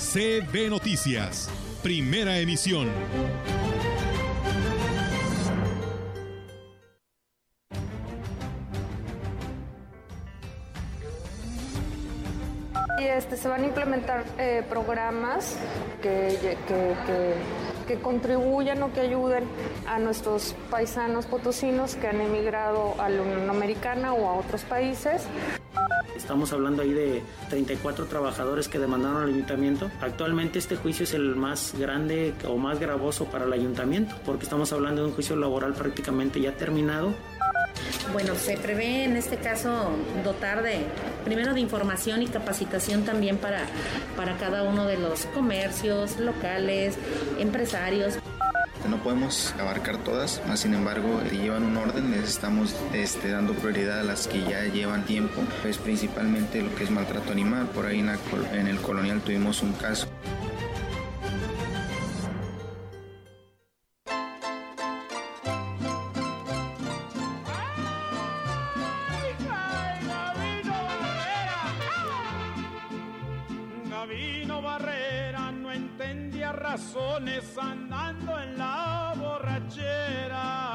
CB Noticias, primera emisión. Y este, se van a implementar eh, programas que, que, que, que contribuyan o que ayuden a nuestros paisanos potosinos que han emigrado a la Unión Americana o a otros países. Estamos hablando ahí de 34 trabajadores que demandaron al ayuntamiento. Actualmente este juicio es el más grande o más gravoso para el ayuntamiento porque estamos hablando de un juicio laboral prácticamente ya terminado. Bueno, se prevé en este caso dotar de, primero de información y capacitación también para, para cada uno de los comercios locales, empresarios. No podemos abarcar todas, más sin embargo llevan un orden, les estamos este, dando prioridad a las que ya llevan tiempo, pues principalmente lo que es maltrato animal, por ahí en, el colonial tuvimos un caso. No entendía razones andando en la borrachera.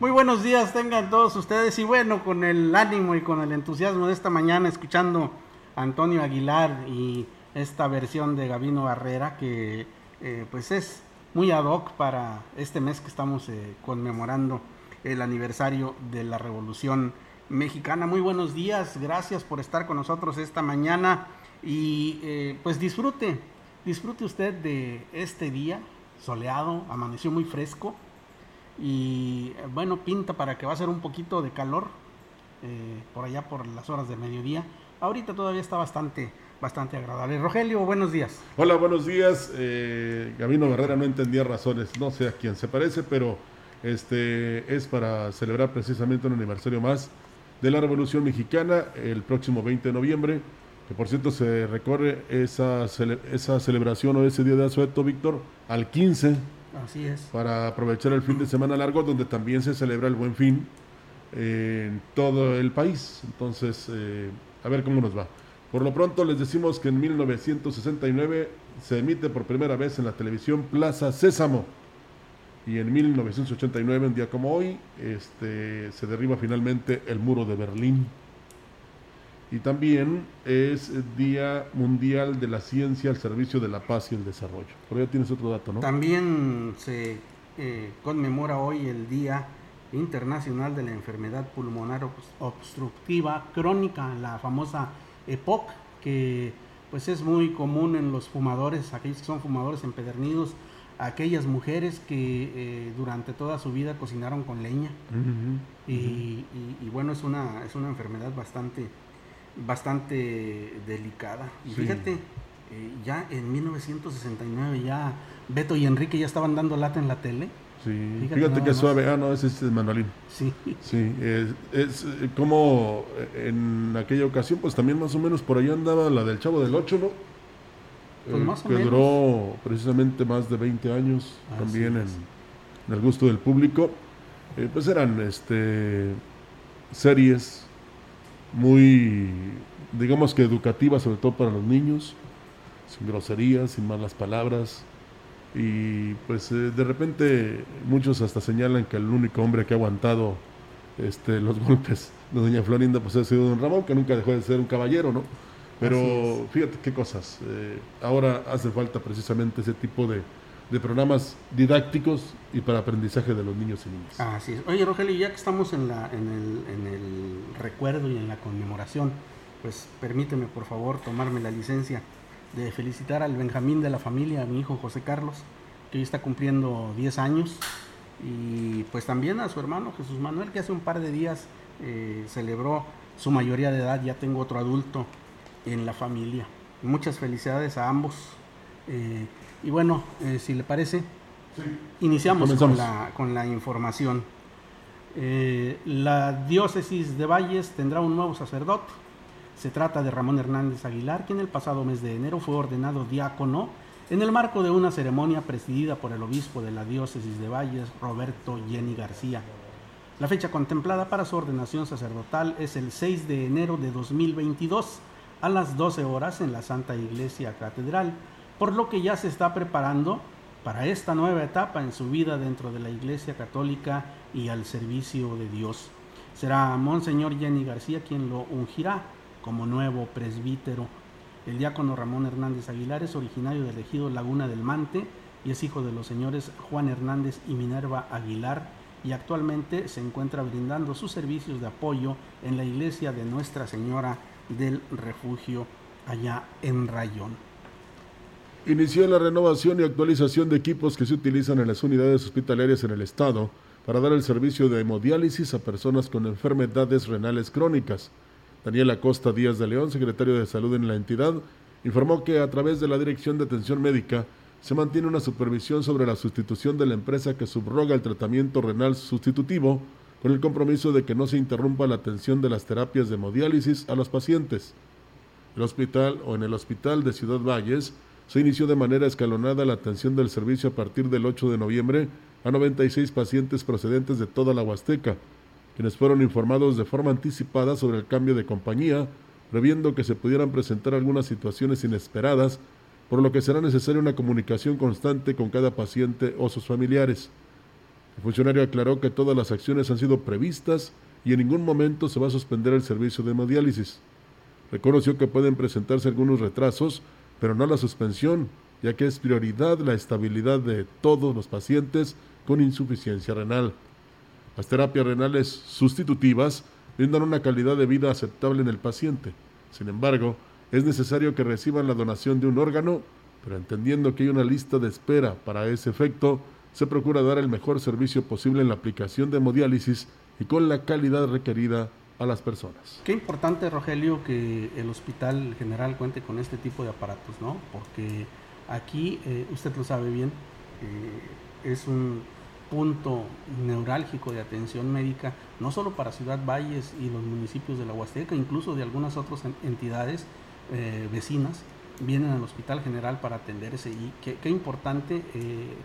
Muy buenos días tengan todos ustedes y bueno, con el ánimo y con el entusiasmo de esta mañana escuchando a Antonio Aguilar y esta versión de Gabino Barrera que eh, pues es muy ad hoc para este mes que estamos eh, conmemorando el aniversario de la Revolución Mexicana. Muy buenos días, gracias por estar con nosotros esta mañana y eh, pues disfrute, disfrute usted de este día soleado, amaneció muy fresco y eh, bueno, pinta para que va a ser un poquito de calor eh, por allá por las horas de mediodía. Ahorita todavía está bastante, bastante agradable. Rogelio, buenos días. Hola, buenos días. Eh, Gabino Barrera no entendía razones, no sé a quién se parece, pero este es para celebrar precisamente un aniversario más de la Revolución Mexicana el próximo 20 de noviembre, que por cierto se recorre esa, cele esa celebración o ese día de asueto, Víctor, al 15 Así es. Para aprovechar el fin de semana largo, donde también se celebra el buen fin eh, en todo el país. Entonces, eh, a ver cómo nos va. Por lo pronto les decimos que en 1969 se emite por primera vez en la televisión Plaza Sésamo. Y en 1989, un día como hoy, este, se derriba finalmente el muro de Berlín. Y también es Día Mundial de la Ciencia al Servicio de la Paz y el Desarrollo. Por ahí tienes otro dato, ¿no? También se eh, conmemora hoy el Día Internacional de la Enfermedad Pulmonar Obstructiva Crónica, la famosa EPOC, que pues es muy común en los fumadores, aquellos que son fumadores empedernidos, aquellas mujeres que eh, durante toda su vida cocinaron con leña. Uh -huh, y, uh -huh. y, y, bueno, es una, es una enfermedad bastante bastante delicada. Y sí. fíjate, eh, ya en 1969 ya Beto y Enrique ya estaban dando lata en la tele. Sí, fíjate, fíjate que suave, ah, no, ese es Manolín. Sí. Sí, es, es, como en aquella ocasión, pues también más o menos por ahí andaba la del Chavo del Ocho, ¿no? Pues más o que menos. duró precisamente más de 20 años también en, el gusto del público. Eh, pues eran este series muy, digamos que educativas, sobre todo para los niños, sin groserías, sin malas palabras. Y pues eh, de repente muchos hasta señalan que el único hombre que ha aguantado este, los golpes de doña Florinda pues ha sido don Ramón, que nunca dejó de ser un caballero, ¿no? Pero fíjate qué cosas. eh, ahora hace falta precisamente ese tipo de, de programas didácticos y para aprendizaje de los niños y niñas. Así es. Oye, Rogelio, ya que estamos en, la, el recuerdo y en la conmemoración, pues permíteme por favor tomarme la licencia de felicitar al Benjamín de la familia, a mi hijo José Carlos, que hoy está cumpliendo 10 años, y pues también a su hermano Jesús Manuel, que hace un par de días eh, celebró su mayoría de edad, ya tengo otro adulto en la familia. Muchas felicidades a ambos. Eh, y bueno, eh, si le parece, iniciamos con la, con la, información. Eh, la diócesis de Valles tendrá un nuevo sacerdote. Se trata de Ramón Hernández Aguilar, quien el pasado mes de enero fue ordenado diácono en el marco de una ceremonia presidida por el obispo de la diócesis de Valles, Roberto Jenny García. La fecha contemplada para su ordenación sacerdotal es el 6 de enero de 2022 a las 12 horas en la Santa Iglesia Catedral, por lo que ya se está preparando para esta nueva etapa en su vida dentro de la Iglesia Católica y al servicio de Dios. Será Monseñor Jenny García quien lo ungirá como nuevo presbítero. El diácono Ramón Hernández Aguilar es originario del ejido Laguna del Mante y es hijo de los señores Juan Hernández y Minerva Aguilar y actualmente se encuentra brindando sus servicios de apoyo en la iglesia de Nuestra Señora del refugio allá en Rayón. Inició la renovación y actualización de equipos que se utilizan en las unidades hospitalarias en el estado para dar el servicio de hemodiálisis a personas con enfermedades renales crónicas. Daniel Acosta Díaz de León, secretario de Salud en la entidad, informó que a través de la Dirección de Atención Médica se mantiene una supervisión sobre la sustitución de la empresa que subroga el tratamiento renal sustitutivo con el compromiso de que no se interrumpa la atención de las terapias de hemodiálisis a los pacientes. El hospital o en el hospital de Ciudad Valles se inició de manera escalonada la atención del servicio a partir del 8 de noviembre a 96 pacientes procedentes de toda la Huasteca, quienes fueron informados de forma anticipada sobre el cambio de compañía, previendo que se pudieran presentar algunas situaciones inesperadas, por lo que será necesaria una comunicación constante con cada paciente o sus familiares. El funcionario aclaró que todas las acciones han sido previstas y en ningún momento se va a suspender el servicio de hemodiálisis. Reconoció que pueden presentarse algunos retrasos, pero no la suspensión, ya que es prioridad la estabilidad de todos los pacientes con insuficiencia renal. Las terapias renales sustitutivas brindan una calidad de vida aceptable en el paciente. Sin embargo, es necesario que reciban la donación de un órgano, pero entendiendo que hay una lista de espera para ese efecto, se procura dar el mejor servicio posible en la aplicación de hemodiálisis y con la calidad requerida a las personas. Qué importante, Rogelio, que el Hospital General cuente con este tipo de aparatos, ¿no? Porque aquí, eh, usted lo sabe bien, eh, es un punto neurálgico de atención médica, no solo para Ciudad Valles y los municipios de la Huasteca, incluso de algunas otras entidades eh, vecinas, vienen al Hospital General para atenderse y qué, importante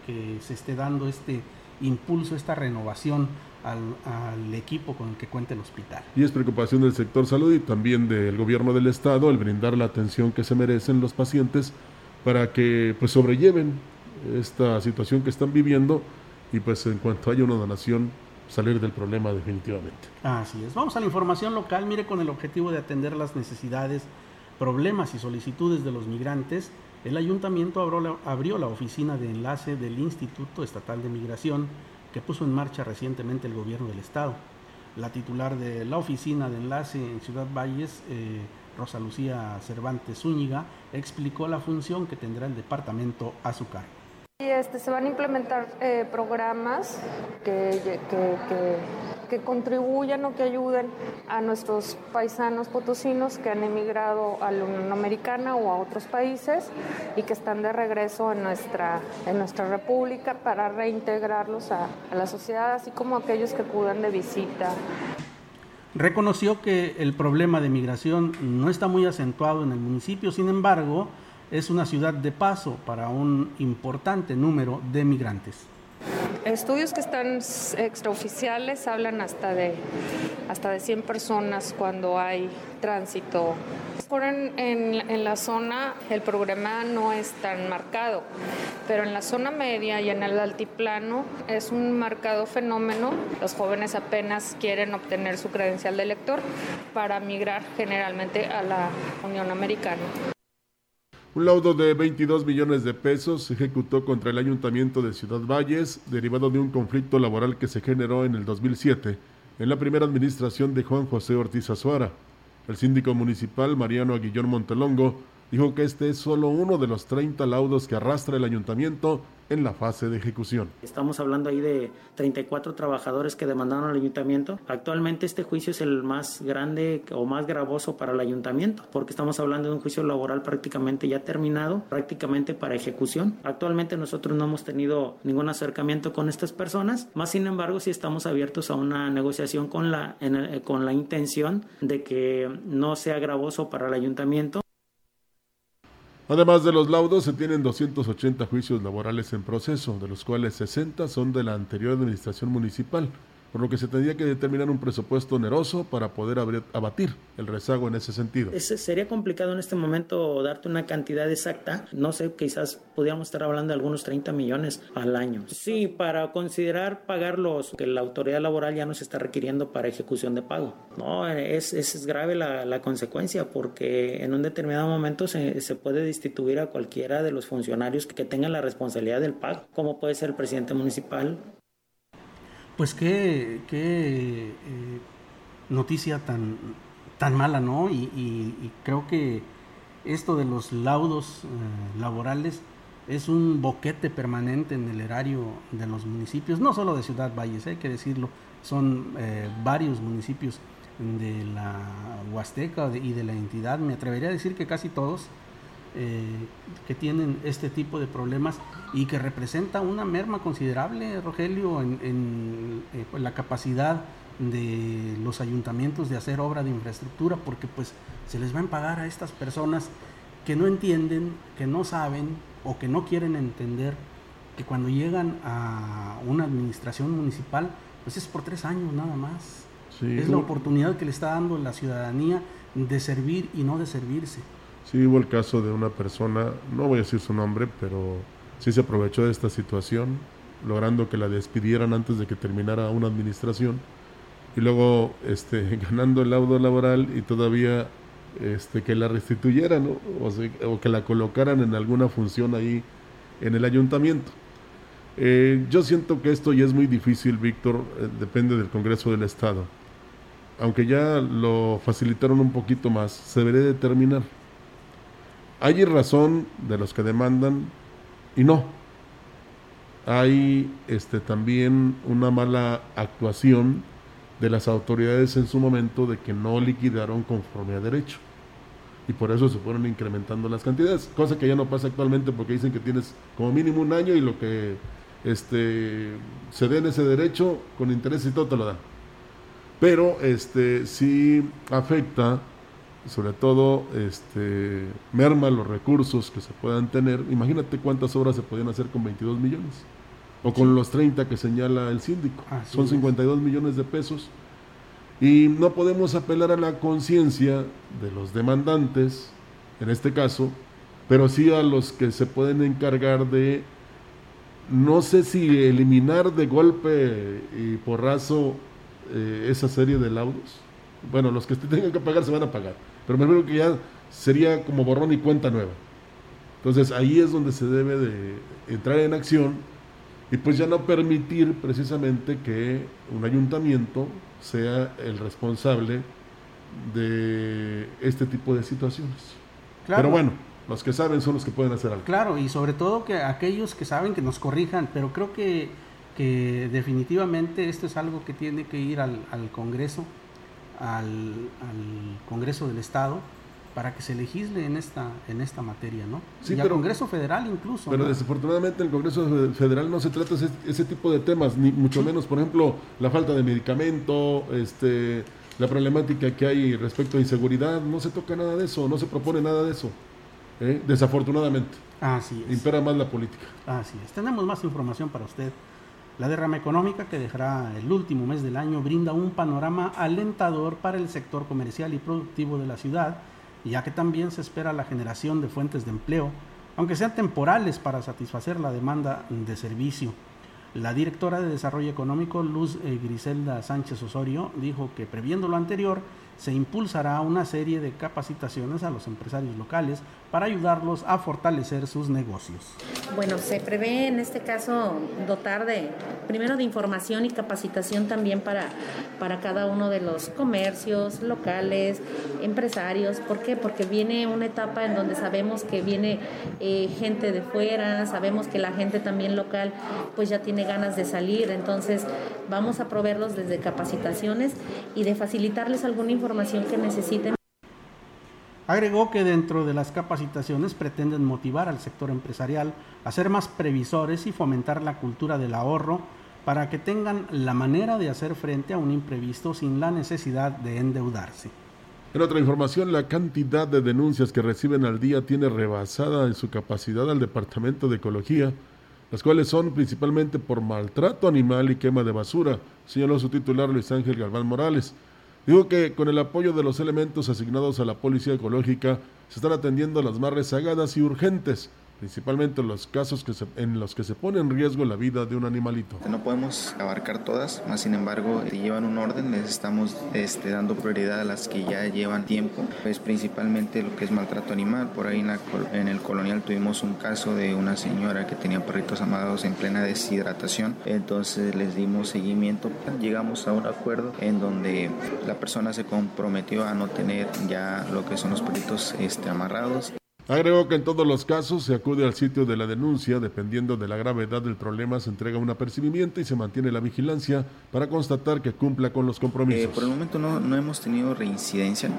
que se esté dando este impulso, esta renovación al, equipo con el que cuenta el hospital. Y es preocupación del sector salud y también del gobierno del estado el brindar la atención que se merecen los pacientes para que pues sobrelleven esta situación que están viviendo y pues en cuanto haya una donación salir del problema definitivamente. Así es. Vamos a la información local, mire con el objetivo de atender las necesidades problemas y solicitudes de los migrantes, el ayuntamiento abrió la, oficina de enlace del Instituto Estatal de Migración que puso en marcha recientemente el gobierno del estado. La titular de la oficina de enlace en Ciudad Valles, eh, Rosa Lucía Cervantes Zúñiga, explicó la función que tendrá el departamento a su cargo. Este, se van a implementar eh, programas que, contribuyan o que ayuden a nuestros paisanos potosinos que han emigrado a la Unión Americana o a otros países y que están de regreso en nuestra, en nuestra república para reintegrarlos a, a la sociedad, así como aquellos que acudan de visita. Reconoció que el problema de migración no está muy acentuado en el municipio, sin embargo, es una ciudad de paso para un importante número de migrantes. Estudios que están extraoficiales hablan hasta de, hasta de 100 personas cuando hay tránsito. En, en, la zona el programa no es tan marcado, pero en la zona media y en el altiplano es un marcado fenómeno. Los jóvenes apenas quieren obtener su credencial de elector para migrar generalmente a la Unión Americana. Un laudo de 22 millones de pesos se ejecutó contra el ayuntamiento de Ciudad Valles, derivado de un conflicto laboral que se generó en el 2007 en la primera administración de Juan José Ortiz Azuara. El síndico municipal Mariano Aguillón Montelongo dijo que este es solo uno de los 30 laudos que arrastra el ayuntamiento en la fase de ejecución. Estamos hablando ahí de 34 trabajadores que demandaron al ayuntamiento. Actualmente este juicio es el más grande o más gravoso para el ayuntamiento, porque estamos hablando de un juicio laboral prácticamente ya terminado, prácticamente para ejecución. Actualmente nosotros no hemos tenido ningún acercamiento con estas personas, más sin embargo sí estamos abiertos a una negociación con la, con la intención de que no sea gravoso para el ayuntamiento Además de los laudos, se tienen 280 juicios laborales en proceso, de los cuales 60 son de la anterior administración municipal por lo que se tendría que determinar un presupuesto oneroso para poder abatir el rezago en ese sentido. sería complicado en este momento darte una cantidad exacta, no sé, quizás podríamos estar hablando de algunos 30 millones al año. Sí, para considerar pagar los que la autoridad laboral ya nos está requiriendo para ejecución de pago. No, es, es grave la, la, consecuencia porque en un determinado momento se, se, puede destituir a cualquiera de los funcionarios que tengan la responsabilidad del pago, como puede ser el presidente municipal, pues qué, qué eh, noticia tan, tan mala, ¿no? Y, creo que esto de los laudos eh, laborales es un boquete permanente en el erario de los municipios, no solo de Ciudad Valles, hay que decirlo, son eh, varios municipios de la Huasteca y de la entidad, me atrevería a decir que casi todos, eh, que tienen este tipo de problemas y que representa una merma considerable, Rogelio, en, eh, pues, la capacidad de los ayuntamientos de hacer obra de infraestructura, porque pues se les va a pagar a estas personas que no entienden, que no saben o que no quieren entender que cuando llegan a una administración municipal, pues es por tres años nada más. es la oportunidad que le está dando la ciudadanía de servir y no de servirse. Sí hubo el caso de una persona, no voy a decir su nombre, pero sí se aprovechó de esta situación, logrando que la despidieran antes de que terminara una administración y luego este, ganando el laudo laboral y todavía este, que la restituyeran o, que la colocaran en alguna función ahí en el ayuntamiento. Eh, yo siento que esto ya es muy difícil, Víctor, eh, depende del Congreso del Estado. Aunque ya lo facilitaron un poquito más, se debería determinar hay razón de los que demandan y no. Hay este, también una mala actuación de las autoridades en su momento de que no liquidaron conforme a derecho. Y por eso se fueron incrementando las cantidades, cosa que ya no pasa actualmente porque dicen que tienes como mínimo un año y lo que este, se dé en ese derecho con interés y todo te lo dan. Pero este, sí afecta sobre todo este, merma los recursos que se puedan tener. Imagínate cuántas obras se podían hacer con 22 millones o con los 30 que señala el síndico. Son 52 millones de pesos. Y no podemos apelar a la conciencia de los demandantes, en este caso, pero sí a los que se pueden encargar de, no sé si eliminar de golpe y porrazo eh, esa serie de laudos. Bueno, los que tengan que pagar se van a pagar pero me refiero que ya sería como borrón y cuenta nueva. Entonces ahí es donde se debe de entrar en acción y pues ya no permitir precisamente que un ayuntamiento sea el responsable de este tipo de situaciones. Pero bueno, los que saben son los que pueden hacer algo. Claro, y sobre todo que aquellos que saben que nos corrijan, pero creo que, que definitivamente esto es algo que tiene que ir al, al Congreso al, Congreso del Estado para que se legisle en esta en esta materia, ¿no? Sí, y al Congreso Federal incluso. Pero desafortunadamente en el Congreso Federal no se trata ese, ese tipo de temas, ni mucho menos, por ejemplo, la falta de medicamento, este, la problemática que hay respecto a inseguridad, no se toca nada de eso, no se propone nada de eso, ¿eh? desafortunadamente. Así es. Impera más la política. Así es. Tenemos más información para usted. La derrama económica que dejará el último mes del año brinda un panorama alentador para el sector comercial y productivo de la ciudad, ya que también se espera la generación de fuentes de empleo, aunque sean temporales para satisfacer la demanda de servicio. La directora de Desarrollo Económico, Luz eh, Griselda Sánchez Osorio, dijo que previendo lo anterior, se impulsará una serie de capacitaciones a los empresarios locales para ayudarlos a fortalecer sus negocios. Bueno, se prevé en este caso dotar de, primero de información y capacitación también para, para cada uno de los comercios locales, empresarios. ¿Por qué? Porque viene una etapa en donde sabemos que viene eh, gente de fuera, sabemos que la gente también local pues ya tiene ganas de salir, entonces vamos a proveerlos desde capacitaciones y de facilitarles alguna información que necesiten. Agregó que dentro de las capacitaciones pretenden motivar al sector empresarial a ser más previsores y fomentar la cultura del ahorro para que tengan la manera de hacer frente a un imprevisto sin la necesidad de endeudarse. En otra información, la cantidad de denuncias que reciben al día tiene rebasada en su capacidad al Departamento de Ecología, las cuales son principalmente por maltrato animal y quema de basura, señaló su titular Luis Ángel Galván Morales. Digo que con el apoyo de los elementos asignados a la Policía Ecológica se están atendiendo las más rezagadas y urgentes, principalmente los casos que en los que se pone en riesgo la vida de un animalito. No podemos abarcar todas, más sin embargo, llevan un orden, les estamos este, dando prioridad a las que ya llevan tiempo, pues principalmente lo que es maltrato animal. Por ahí en, en el colonial tuvimos un caso de una señora que tenía perritos amados en plena deshidratación, entonces les dimos seguimiento, llegamos a un acuerdo en donde la persona se comprometió a no tener ya lo que son los perritos este, amarrados. Agregó que en todos los casos se acude al sitio de la denuncia, dependiendo de la gravedad del problema se entrega un apercibimiento y se mantiene la vigilancia para constatar que cumpla con los compromisos. Eh, por el momento no, no hemos tenido reincidencia,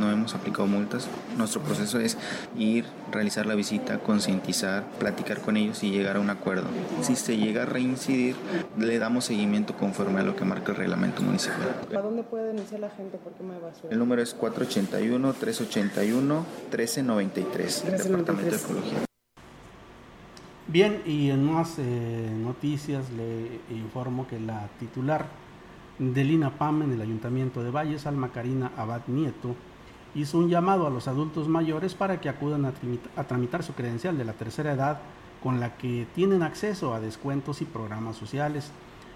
no hemos aplicado multas. Nuestro proceso es ir, realizar la visita, concientizar, platicar con ellos y llegar a un acuerdo. Si se llega a reincidir, le damos seguimiento conforme a lo que marca el reglamento municipal. ¿A dónde puede denunciar la gente por quema de basura? El número es 481-381-1393. Departamento de Ecología. Bien, y en más eh, noticias le informo que la titular del INAPAM en el Ayuntamiento de Valles, Alma Karina Abad Nieto, hizo un llamado a los adultos mayores para que acudan a, a tramitar su credencial de la tercera edad con la que tienen acceso a descuentos y programas sociales.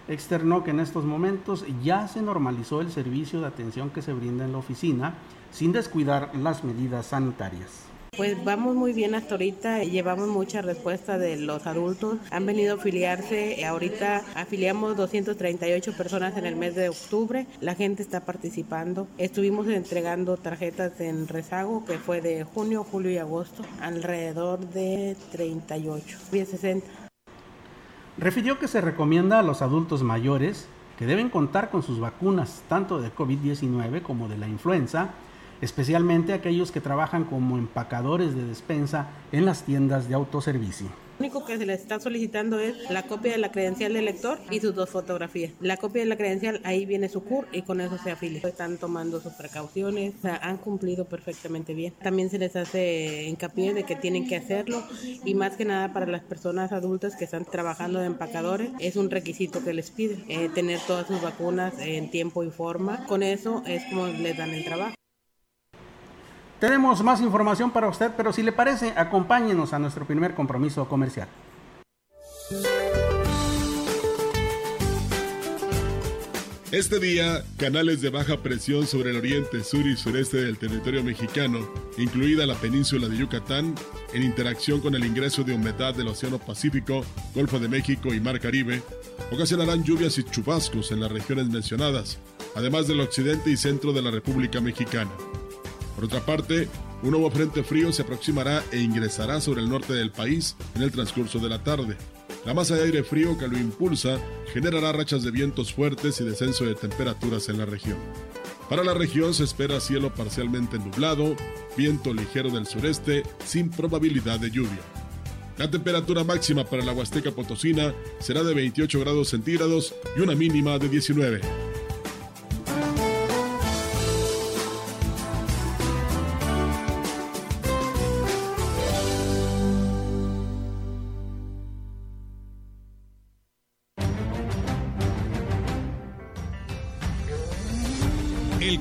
Externó que en estos momentos ya se normalizó el servicio de atención que se brinda en la oficina sin descuidar las medidas sanitarias. Pues vamos muy bien hasta ahorita, llevamos mucha respuesta de los adultos, han venido a afiliarse, ahorita afiliamos 238 personas en el mes de octubre, la gente está participando, estuvimos entregando tarjetas en rezago que fue de junio, julio y agosto, alrededor de 38, bien 60. Refirió que se recomienda a los adultos mayores que deben contar con sus vacunas tanto de COVID-19 como de la influenza, especialmente aquellos que trabajan como empacadores de despensa en las tiendas de autoservicio. Lo único que se les está solicitando es la copia de la credencial del lector y sus dos fotografías. La copia de la credencial, ahí viene su CUR y con eso se afilia. Están tomando sus precauciones, han cumplido perfectamente bien. También se les hace hincapié de que tienen que hacerlo y más que nada para las personas adultas que están trabajando de empacadores, es un requisito que les piden, eh, tener todas sus vacunas en tiempo y forma. Con eso es como les dan el trabajo. Tenemos más información para usted, pero si le parece, acompáñenos a nuestro primer compromiso comercial. Este día, canales de baja presión sobre el oriente, sur y sureste del territorio mexicano, incluida la península de Yucatán, en interacción con el ingreso de humedad del Océano Pacífico, Golfo de México y Mar Caribe, ocasionarán lluvias y chubascos en las regiones mencionadas, además del occidente y centro de la República Mexicana. Por otra parte, un nuevo frente frío se aproximará e ingresará sobre el norte del país en el transcurso de la tarde. La masa de aire frío que lo impulsa generará rachas de vientos fuertes y descenso de temperaturas en la región. Para la región se espera cielo parcialmente nublado, viento ligero del sureste sin probabilidad de lluvia. La temperatura máxima para la Huasteca Potosina será de 28 grados centígrados y una mínima de 19.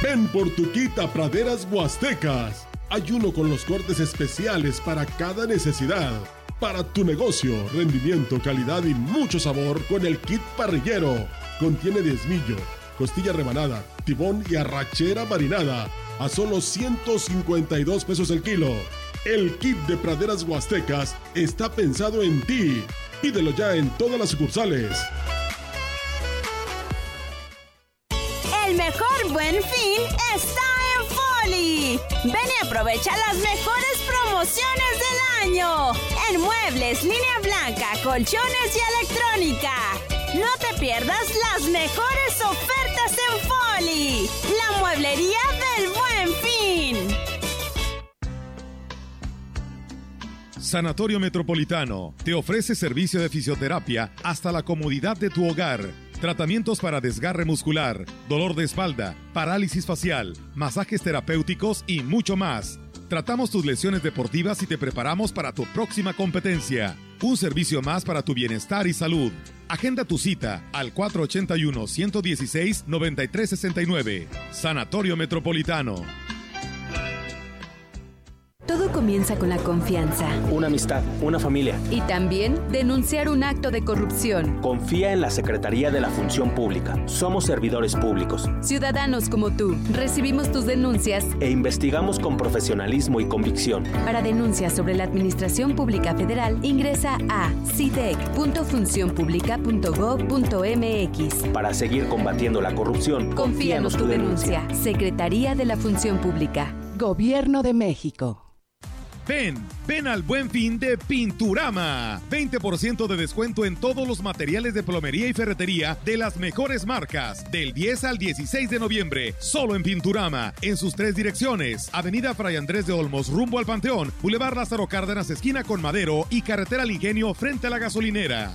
Ven por tu kit a Praderas Huastecas. Hay uno con los cortes especiales para cada necesidad. Para tu negocio, rendimiento, calidad y mucho sabor con el kit parrillero. Contiene diezmillo, costilla rebanada, tibón y arrachera marinada. A solo 152 pesos el kilo. El kit de Praderas Huastecas está pensado en ti. Pídelo ya en todas las sucursales. El mejor buen fin está en Foli. Ven y aprovecha las mejores promociones del año. En muebles, línea blanca, colchones y electrónica. No te pierdas las mejores ofertas en Foli. La mueblería del buen fin. Sanatorio Metropolitano te ofrece servicio de fisioterapia hasta la comodidad de tu hogar. Tratamientos para desgarre muscular, dolor de espalda, parálisis facial, masajes terapéuticos y mucho más. Tratamos tus lesiones deportivas y te preparamos para tu próxima competencia. Un servicio más para tu bienestar y salud. Agenda tu cita al 481-116-9369. Sanatorio Metropolitano. Todo comienza con la confianza. Una amistad, una familia. Y también denunciar un acto de corrupción. Confía en la Secretaría de la Función Pública. Somos servidores públicos. Ciudadanos como tú, recibimos tus denuncias e investigamos con profesionalismo y convicción. Para denuncias sobre la Administración Pública Federal, ingresa a cidec.funcionpublica.gov.mx. Para seguir combatiendo la corrupción, confíanos tu denuncia. denuncia. Secretaría de la Función Pública. Gobierno de México. Ven, ven al buen fin de Pinturama. 20% de descuento en todos los materiales de plomería y ferretería de las mejores marcas. Del 10 al 16 de noviembre, solo en Pinturama, en sus tres direcciones. Avenida Fray Andrés de Olmos, rumbo al Panteón. Boulevard Lázaro Cárdenas, esquina con Madero. Y Carretera al Ingenio, frente a la gasolinera.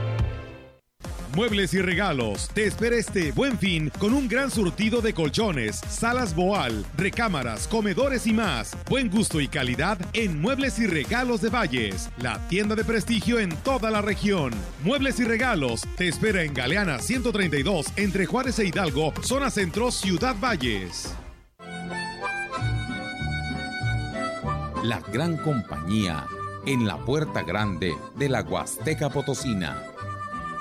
Muebles y regalos. Te espera este buen fin con un gran surtido de colchones, salas boal, recámaras, comedores y más. Buen gusto y calidad en Muebles y Regalos de Valles, la tienda de prestigio en toda la región. Muebles y Regalos te espera en Galeana 132 entre Juárez e Hidalgo, zona centro Ciudad Valles. La gran compañía en la puerta grande de la Huasteca Potosina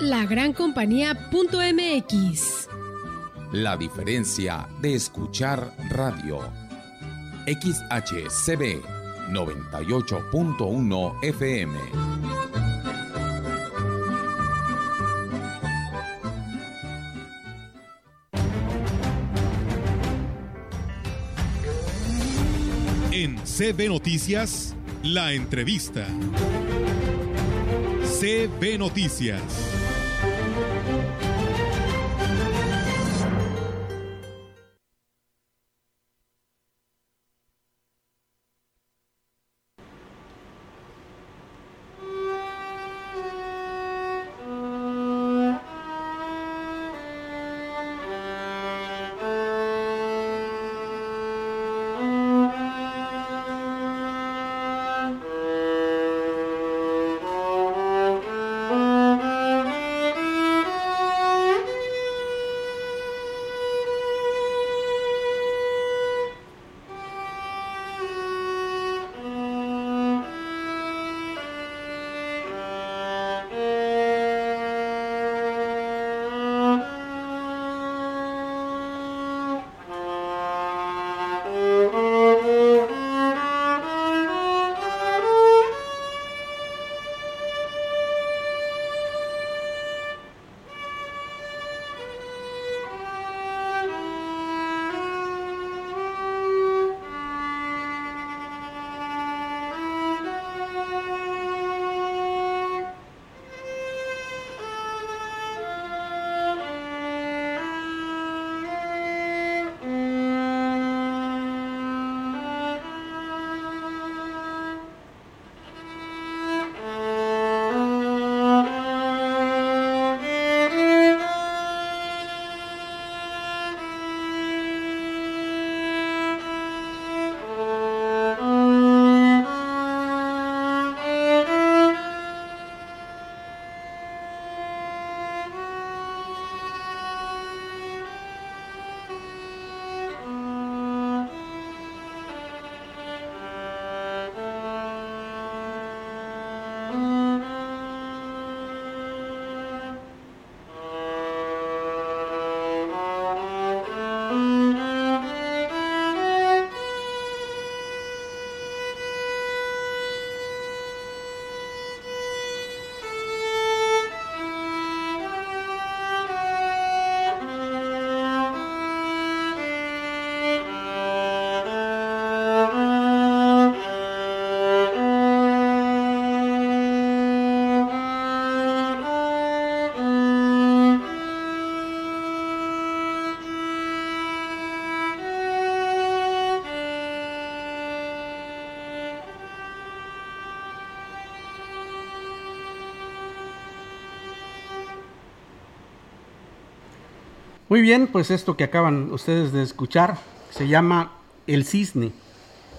lagrancompañía.mx. La diferencia de escuchar radio. XHCB 98.1 FM. En CB Noticias, la entrevista. CB Noticias. Muy bien, pues esto que acaban ustedes de escuchar se llama El Cisne.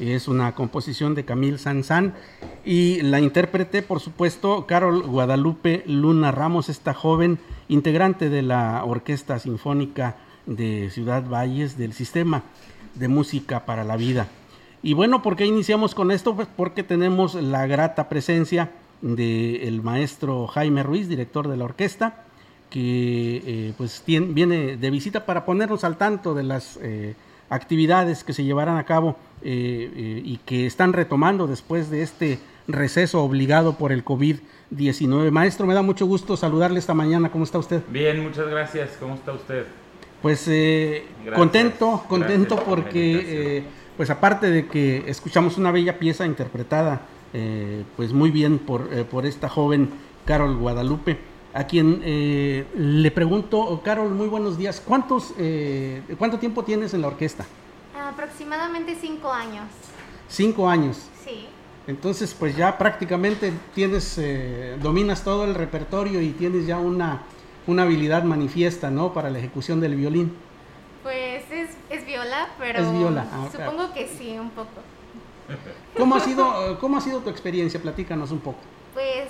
Es una composición de Camille Sanzán y la intérprete, por supuesto, Carol Guadalupe Luna Ramos, esta joven integrante de la Orquesta Sinfónica de Ciudad Valles del Sistema de Música para la Vida. Y bueno, ¿por qué iniciamos con esto? Pues porque tenemos la grata presencia del maestro Jaime Ruiz, director de la orquesta, que eh, pues viene de visita para ponernos al tanto de las eh, actividades que se llevarán a cabo eh, y que están retomando después de este receso obligado por el COVID-19. Maestro, me da mucho gusto saludarle esta mañana. ¿Cómo está usted? Bien, muchas gracias. ¿Cómo está usted? Pues contento, contento porque pues aparte de que escuchamos una bella pieza interpretada pues muy bien por, por esta joven Carol Guadalupe, a quien eh, le pregunto, Carol, muy buenos días. ¿Cuántos, eh, ¿Cuánto tiempo tienes en la orquesta? Aproximadamente cinco años. Cinco años. Sí. Entonces, pues ya prácticamente tienes, eh, dominas todo el repertorio y tienes ya una, una habilidad manifiesta, ¿no? Para la ejecución del violín. Pues es, es viola, pero es viola. Ah, supongo que sí, un poco. ¿Cómo ha sido, cómo ha sido tu experiencia? Platícanos un poco. Pues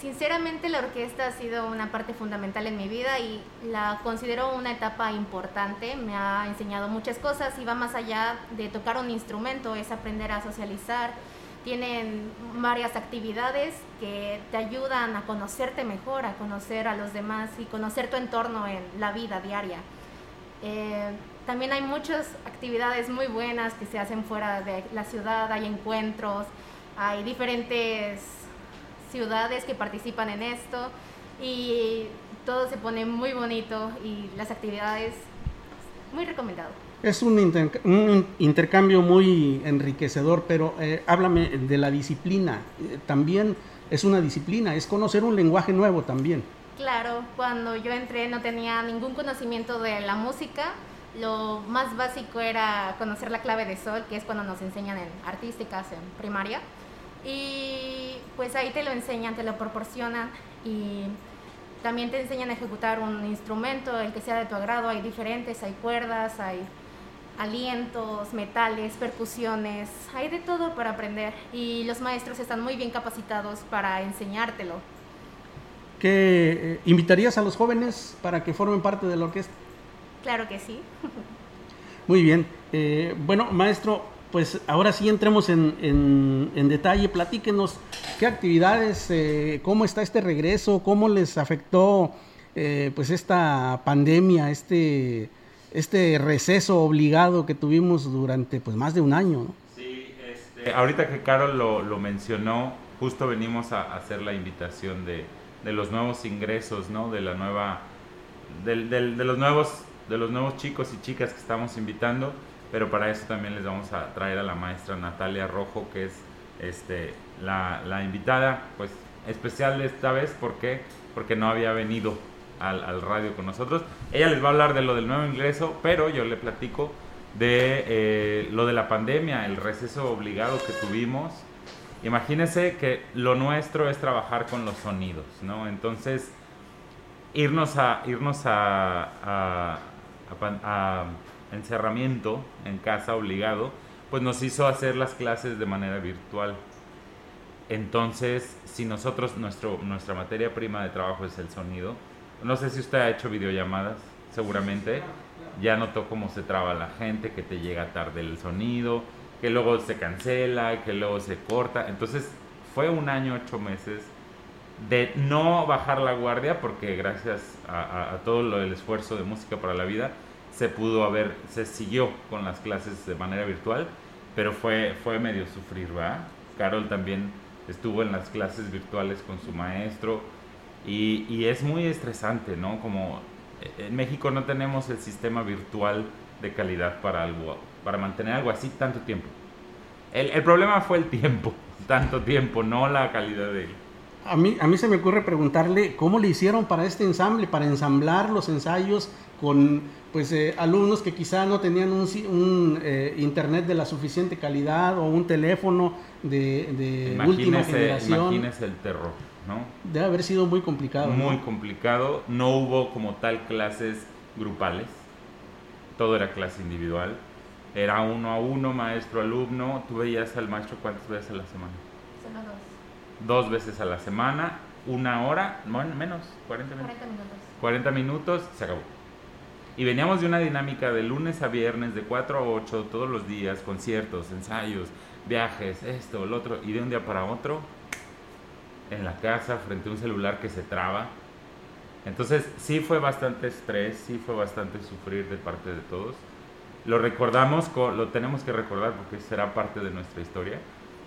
Sinceramente la orquesta ha sido una parte fundamental en mi vida y la considero una etapa importante. Me ha enseñado muchas cosas y va más allá de tocar un instrumento, es aprender a socializar. Tienen varias actividades que te ayudan a conocerte mejor, a conocer a los demás y conocer tu entorno en la vida diaria. Eh, también hay muchas actividades muy buenas que se hacen fuera de la ciudad, hay encuentros, hay diferentes ciudades que participan en esto y todo se pone muy bonito y las actividades muy recomendado. Es un, intercambio muy enriquecedor, pero eh, háblame de la disciplina. Eh, también es una disciplina, es conocer un lenguaje nuevo también. Claro, cuando yo entré no tenía ningún conocimiento de la música. Lo más básico era conocer la clave de sol, que es cuando nos enseñan en artísticas en primaria y pues ahí te lo enseñan, te lo proporcionan y también te enseñan a ejecutar un instrumento, el que sea de tu agrado, hay diferentes, hay cuerdas, hay alientos, metales, percusiones, hay de todo para aprender y los maestros están muy bien capacitados para enseñártelo. ¿Qué eh, invitarías a los jóvenes para que formen parte de la orquesta? Claro que sí. Muy bien. Eh, bueno, maestro, pues ahora sí entremos en, detalle, platíquenos qué actividades, eh, cómo está este regreso, cómo les afectó eh, pues esta pandemia, este, este receso obligado que tuvimos durante pues más de un año. Sí, este, ahorita que Carol lo, mencionó, justo venimos a, hacer la invitación de, los nuevos ingresos, ¿no? De la nueva, de, de los nuevos, de los nuevos chicos y chicas que estamos invitando pero para eso también les vamos a traer a la maestra Natalia Rojo, que es este, la, la invitada pues, especial esta vez. ¿Por qué? Porque no había venido al, al, radio con nosotros. Ella les va a hablar de lo del nuevo ingreso, pero yo le platico de eh, lo de la pandemia, el receso obligado que tuvimos. Imagínense que lo nuestro es trabajar con los sonidos, ¿no? Entonces, irnos a, irnos a encerramiento en casa obligado, pues nos hizo hacer las clases de manera virtual. Entonces, si nosotros, nuestro, nuestra materia prima de trabajo es el sonido, no sé si usted ha hecho videollamadas, seguramente, ya notó cómo se traba la gente, que te llega tarde el sonido, que luego se cancela, que luego se corta. Entonces, fue un año, ocho meses de no bajar la guardia, porque gracias a, a todo lo del esfuerzo de música para la vida, se pudo haber, se siguió con las clases de manera virtual, pero fue, fue medio sufrir, ¿verdad? Carol también estuvo en las clases virtuales con su maestro y, es muy estresante, ¿no? Como eh, en México no tenemos el sistema virtual de calidad para algo, para mantener algo así tanto tiempo. El, el problema fue el tiempo, tanto tiempo, no la calidad de. A mí, a mí se me ocurre preguntarle cómo le hicieron para este ensamble, para ensamblar los ensayos con pues eh, alumnos que quizá no tenían un, eh, internet de la suficiente calidad o un teléfono de, última generación. Imagínese el terror, ¿no? Debe haber sido muy complicado. Muy complicado. No hubo como tal clases grupales, todo era clase individual, era uno a uno, maestro, alumno, tú veías al maestro cuántas veces a la semana. Solo dos. Dos veces a la semana, una hora, bueno, menos, 40 minutos. 40 minutos. 40 minutos, se acabó. Y veníamos de una dinámica de lunes a viernes, de 4 a 8, todos los días, conciertos, ensayos, viajes, esto, lo otro, y de un día para otro, en la casa, frente a un celular que se traba. Entonces, sí fue bastante estrés, sí fue bastante sufrir de parte de todos. Lo recordamos, co- lo tenemos que recordar porque será parte de nuestra historia,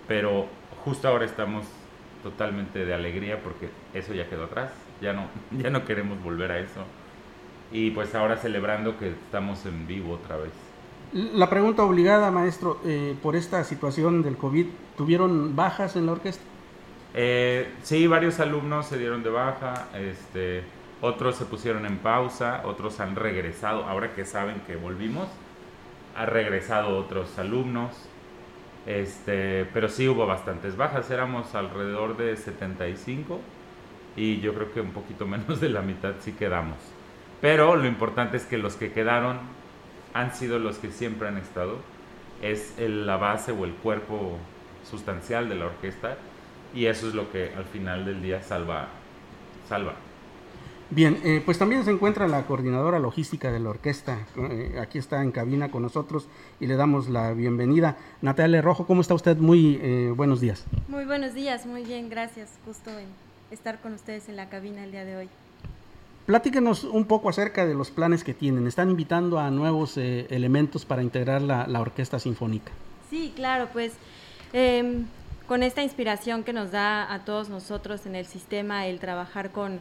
pero justo ahora estamos totalmente de alegría porque eso ya quedó atrás, ya no, ya no queremos volver a eso. Y pues ahora celebrando que estamos en vivo otra vez. La pregunta obligada, maestro, eh, por esta situación del COVID, ¿tuvieron bajas en la orquesta? Eh, sí, varios alumnos se dieron de baja, este, otros se pusieron en pausa, otros han regresado, ahora que saben que volvimos, ha regresado otros alumnos, este, pero sí hubo bastantes bajas, éramos alrededor de 75 y yo creo que un poquito menos de la mitad sí quedamos. Pero lo importante es que los que quedaron han sido los que siempre han estado, es la base o el cuerpo sustancial de la orquesta y eso es lo que al final del día salva. salva. Bien, eh, pues también se encuentra la coordinadora logística de la orquesta. eh, aquí está en cabina con nosotros y le damos la bienvenida. Natalia Rojo, ¿cómo está usted? Muy eh, buenos días. Muy buenos días, muy bien, gracias. Justo en estar con ustedes en la cabina el día de hoy. Platíquenos un poco acerca de los planes que tienen. Están invitando a nuevos eh, elementos para integrar la, la orquesta sinfónica. Sí, claro, pues em, con esta inspiración que nos da a todos nosotros en el sistema el trabajar con,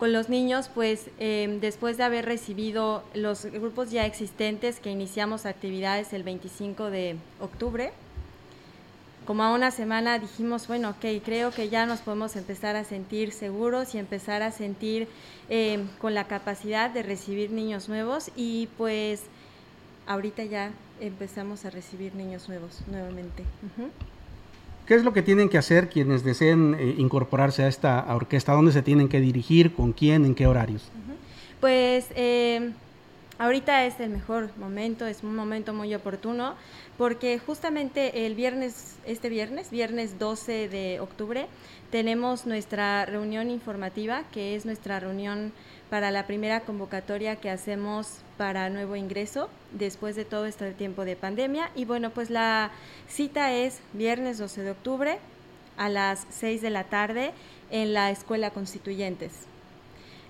con los niños, pues em, después de haber recibido los grupos ya existentes que iniciamos actividades el 25 de octubre, como a una semana dijimos, bueno, ok, creo que ya nos podemos empezar a sentir seguros y empezar a sentir eh, con la capacidad de recibir niños nuevos y pues ahorita ya empezamos a recibir niños nuevos nuevamente. ¿Qué es lo que tienen que hacer quienes deseen eh, incorporarse a esta orquesta? ¿Dónde se tienen que dirigir? ¿Con quién? ¿En qué horarios? Pues eh, ahorita es el mejor momento, es un momento muy oportuno, porque justamente el viernes, este viernes, viernes 12 de octubre, tenemos nuestra reunión informativa, que es nuestra reunión para la primera convocatoria que hacemos para nuevo ingreso después de todo este tiempo de pandemia. Y bueno, pues la cita es viernes 12 de octubre a las 6 de la tarde en la Escuela Constituyentes.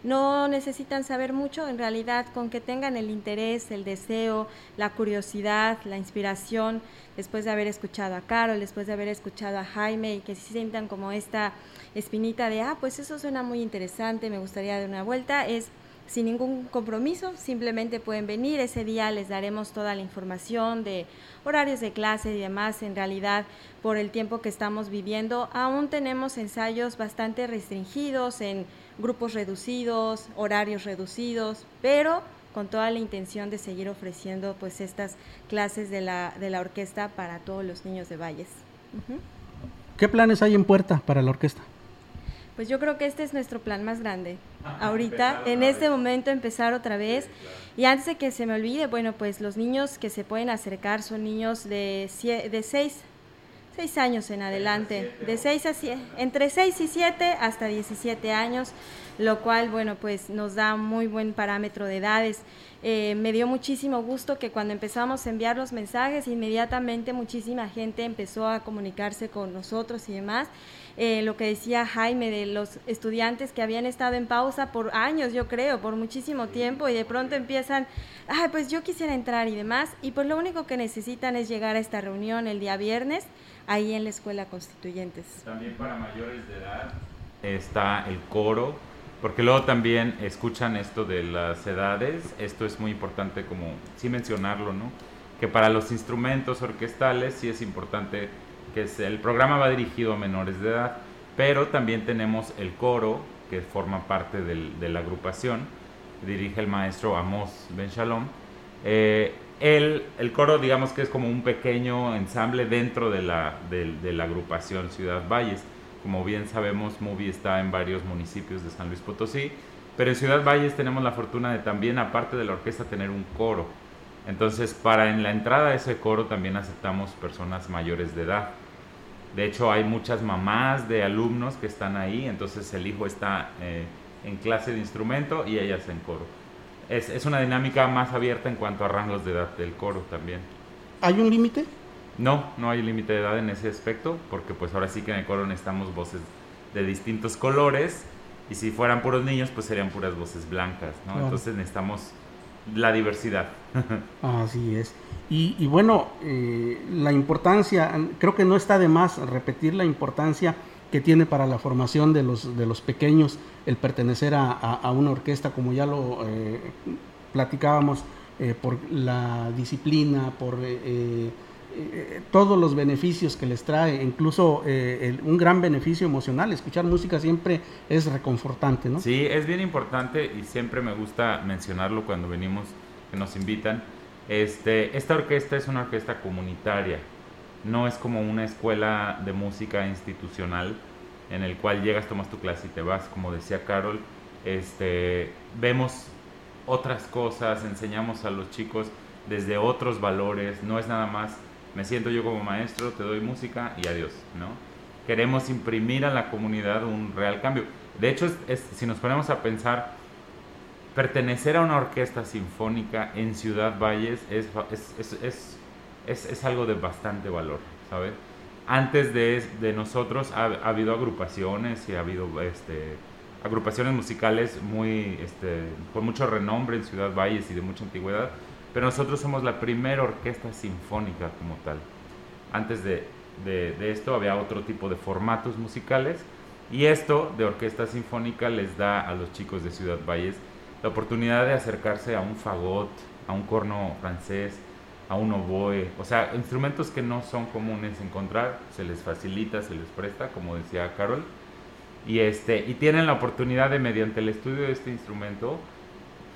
No necesitan saber mucho, en realidad con que tengan el interés, el deseo, la curiosidad, la inspiración, después de haber escuchado a Carol, después de haber escuchado a Jaime, y que se sientan como esta espinita de, ah, pues eso suena muy interesante, me gustaría dar una vuelta, es sin ningún compromiso, simplemente pueden venir, ese día les daremos toda la información de horarios de clase y demás, en realidad por el tiempo que estamos viviendo, aún tenemos ensayos bastante restringidos en grupos reducidos, horarios reducidos, pero con toda la intención de seguir ofreciendo pues estas clases de la, de la orquesta para todos los niños de Valles. ¿Qué planes hay en puerta para la orquesta? Pues yo creo que este es nuestro plan más grande. Ahorita, en este momento, empezar otra vez. Y antes de que se me olvide, bueno, pues los niños que se pueden acercar son niños de, 6, años en adelante, de 6 a 7, entre 6 y 7 hasta 17 años, lo cual, bueno, pues nos da muy buen parámetro de edades. Eh, me dio muchísimo gusto que cuando empezamos a enviar los mensajes, inmediatamente muchísima gente empezó a comunicarse con nosotros y demás. Eh, lo que decía Jaime de los estudiantes que habían estado en pausa por años, yo creo, por muchísimo tiempo y de pronto empiezan, ay, pues yo quisiera entrar y demás, y pues lo único que necesitan es llegar a esta reunión el día viernes ahí en la Escuela Constituyentes. También para mayores de edad está el coro, porque luego también escuchan esto de las edades, esto es muy importante como sí mencionarlo, ¿no? Que para los instrumentos orquestales sí es importante que se- el programa va dirigido a menores de edad, pero también tenemos el coro que forma parte del- de la agrupación, dirige el maestro Amos Ben Shalom. Eh, el, el coro, digamos que es como un pequeño ensamble dentro de la, del- de la agrupación Ciudad Valles. Como bien sabemos, Movie está en varios municipios de San Luis Potosí, Pero en Ciudad Valles tenemos la fortuna de también, aparte de la orquesta, tener un coro. Entonces, para en la entrada a ese coro también aceptamos personas mayores de edad. De hecho, hay muchas mamás de alumnos que están ahí, entonces el hijo está eh, en clase de instrumento y ellas en coro. Es, es, una dinámica más abierta en cuanto a rangos de edad del coro también. ¿Hay un límite? No, no hay límite de edad en ese aspecto, porque pues ahora sí que en el coro necesitamos voces de distintos colores y si fueran puros niños pues serían puras voces blancas, ¿no? Claro. Entonces necesitamos la diversidad. Así es. Y, y bueno, eh, la importancia, creo que no está de más repetir la importancia que tiene para la formación de los, de los pequeños el pertenecer a, a, una orquesta, como ya lo eh, platicábamos, eh, por la disciplina, por eh, todos los beneficios que les trae, incluso el, un gran beneficio emocional. Escuchar música siempre es reconfortante, ¿no? Sí, es bien importante y siempre me gusta mencionarlo cuando venimos, que nos invitan. Este, esta orquesta es una orquesta comunitaria, no es como una escuela de música institucional en el cual llegas, tomas tu clase y te vas, como decía Carol, este, vemos otras cosas, enseñamos a los chicos desde otros valores, no es nada más me siento yo como maestro, te doy música y adiós, ¿no? Queremos imprimir a la comunidad un real cambio. De hecho, es, es, si nos ponemos a pensar, pertenecer a una orquesta sinfónica en Ciudad Valles es, es, es algo de bastante valor, ¿sabes? Antes de, de nosotros ha, ha, habido agrupaciones y ha habido este, agrupaciones musicales muy, este, con mucho renombre en Ciudad Valles y de mucha antigüedad, pero nosotros somos la primera orquesta sinfónica como tal. Antes de, de, esto había otro tipo de formatos musicales y esto de orquesta sinfónica les da a los chicos de Ciudad Valles la oportunidad de acercarse a un fagot, a un corno francés, a un oboe, o sea, instrumentos que no son comunes encontrar, se les facilita, se les presta, como decía Carol, y, este, y tienen la oportunidad de, mediante el estudio de este instrumento,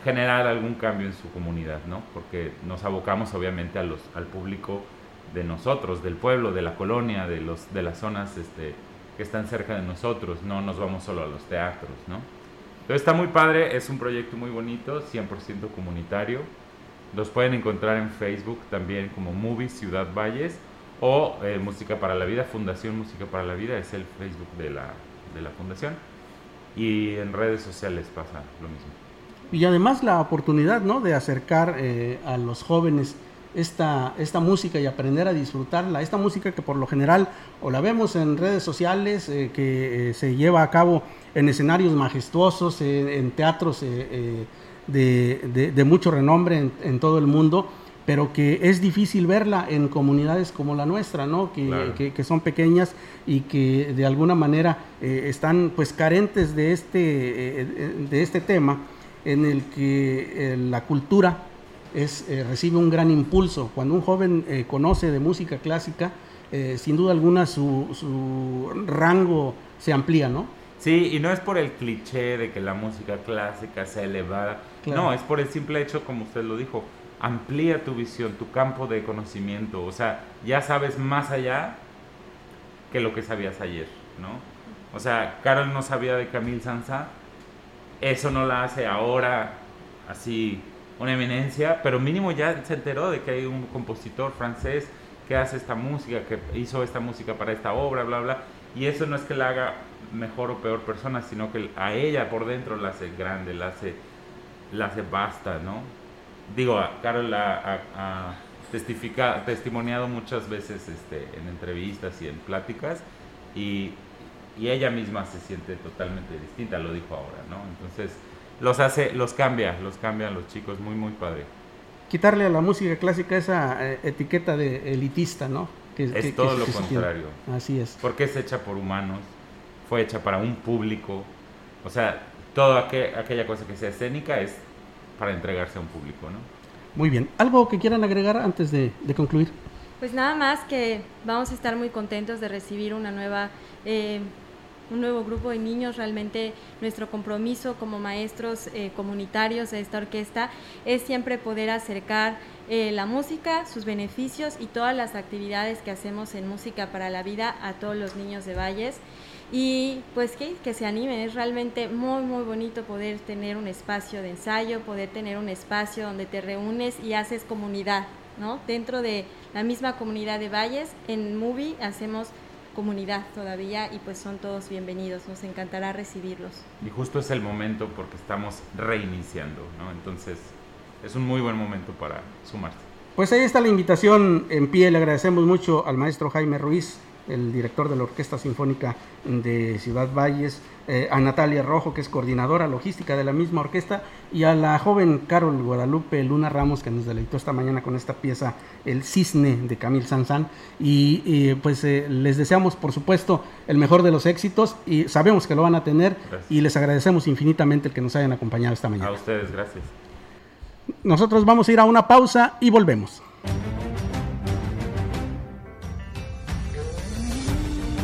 generar algún cambio en su comunidad, ¿no? Porque nos abocamos obviamente a los, al público de nosotros, del pueblo, de la colonia, de, los, de las zonas este, que están cerca de nosotros, no nos vamos solo a los teatros, ¿no? Entonces está muy padre, es un proyecto muy bonito, 100% comunitario. Los pueden encontrar en Facebook también como Movies Ciudad Valles o eh, Música para la Vida, Fundación Música para la Vida, es el Facebook de la, de la fundación. Y en redes sociales pasa lo mismo y además la oportunidad ¿no? de acercar eh, a los jóvenes esta, esta música y aprender a disfrutarla, esta música que por lo general o la vemos en redes sociales, eh, que eh, se lleva a cabo en escenarios majestuosos, en teatros de, de, de, mucho renombre en, en, todo el mundo, pero que es difícil verla en comunidades como la nuestra, ¿no? que, claro. que, que son pequeñas y que de alguna manera están pues carentes de este, de este tema en el que eh, la cultura es, eh, recibe un gran impulso. Cuando un joven eh, conoce de música clásica, eh, sin duda alguna su, su, rango se amplía, ¿no? Sí, y no es por el cliché de que la música clásica sea elevada, claro. no, es por el simple hecho, como usted lo dijo, amplía tu visión, tu campo de conocimiento, o sea, ya sabes más allá que lo que sabías ayer, ¿no? O sea, Carol no sabía de Camille Sansa, eso no la hace ahora así una eminencia, pero mínimo ya se enteró de que hay un compositor francés que hace esta música, que hizo esta música para esta obra, bla, bla. Y eso no es que la haga mejor o peor persona, sino que a ella por dentro la hace grande, la hace, la hace basta, ¿no? Digo, Carol ha, ha, testifica, testimoniado muchas veces este, en entrevistas y en pláticas y y ella misma se siente totalmente distinta, lo dijo ahora, ¿no? Entonces, los hace, los cambia, los cambian los chicos, muy, muy padre. Quitarle a la música clásica esa eh, etiqueta de elitista, ¿no? Que, es que, todo que lo contrario. Así es. Porque es hecha por humanos, fue hecha para un público, o sea, toda aqu aquella cosa que sea escénica es para entregarse a un público, ¿no? Muy bien. ¿Algo que quieran agregar antes de, de concluir? Pues nada más que vamos a estar muy contentos de recibir una nueva eh, un nuevo grupo de niños. Realmente nuestro compromiso como maestros eh, comunitarios de esta orquesta es siempre poder acercar eh, la música, sus beneficios y todas las actividades que hacemos en Música para la Vida a todos los niños de Valles. y pues que, que se animen, es realmente muy muy bonito poder tener un espacio de ensayo, poder tener un espacio donde te reúnes y haces comunidad, ¿no? Dentro de la misma comunidad de Valles, en Movie hacemos comunidad todavía y pues son todos bienvenidos, nos encantará recibirlos. Y justo es el momento porque estamos reiniciando, ¿no? Entonces es un muy buen momento para sumarse. Pues ahí está la invitación en pie, le agradecemos mucho al maestro Jaime Ruiz, el director de la Orquesta Sinfónica de Ciudad Valles, eh, a Natalia Rojo, que es coordinadora logística de la misma orquesta, y a la joven Carol Guadalupe Luna Ramos, que nos deleitó esta mañana con esta pieza, El Cisne de Camil Sanzán. Y, pues eh, les deseamos, por supuesto, el mejor de los éxitos, y sabemos que lo van a tener, y les agradecemos infinitamente el que nos hayan acompañado esta mañana. A ustedes, gracias. Nosotros vamos a ir a una pausa y volvemos.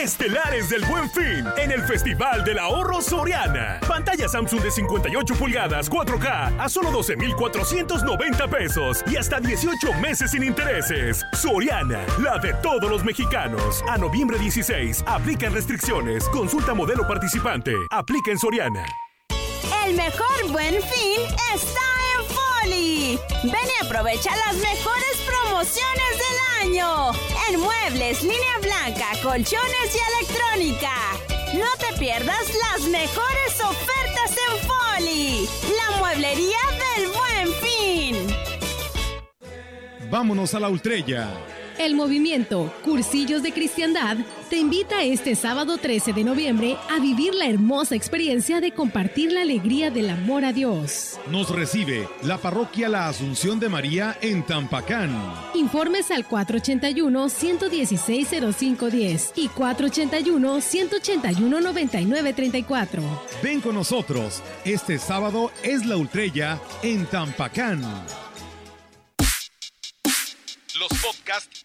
Estelares del Buen Fin en el Festival del Ahorro Soriana. Pantalla Samsung de 58 pulgadas 4K a solo 12,490 pesos y hasta 18 meses sin intereses. Soriana, la de todos los mexicanos. A noviembre 16, aplican restricciones. Consulta modelo participante. Aplica en Soriana. El mejor Buen Fin está Ven y aprovecha las mejores promociones del año. En muebles, línea blanca, colchones y electrónica. No te pierdas las mejores ofertas en Foli. La mueblería del Buen Fin. Vámonos a la Ultrella. El movimiento Cursillos de Cristiandad te invita este sábado 13 de noviembre a vivir la hermosa experiencia de compartir la alegría del amor a Dios. Nos recibe la parroquia La Asunción de María en Tampacán. Informes al 481-116-0510 y 481-181-9934. Ven con nosotros. Este sábado es la Ultrella en Tampacán. Los podcasts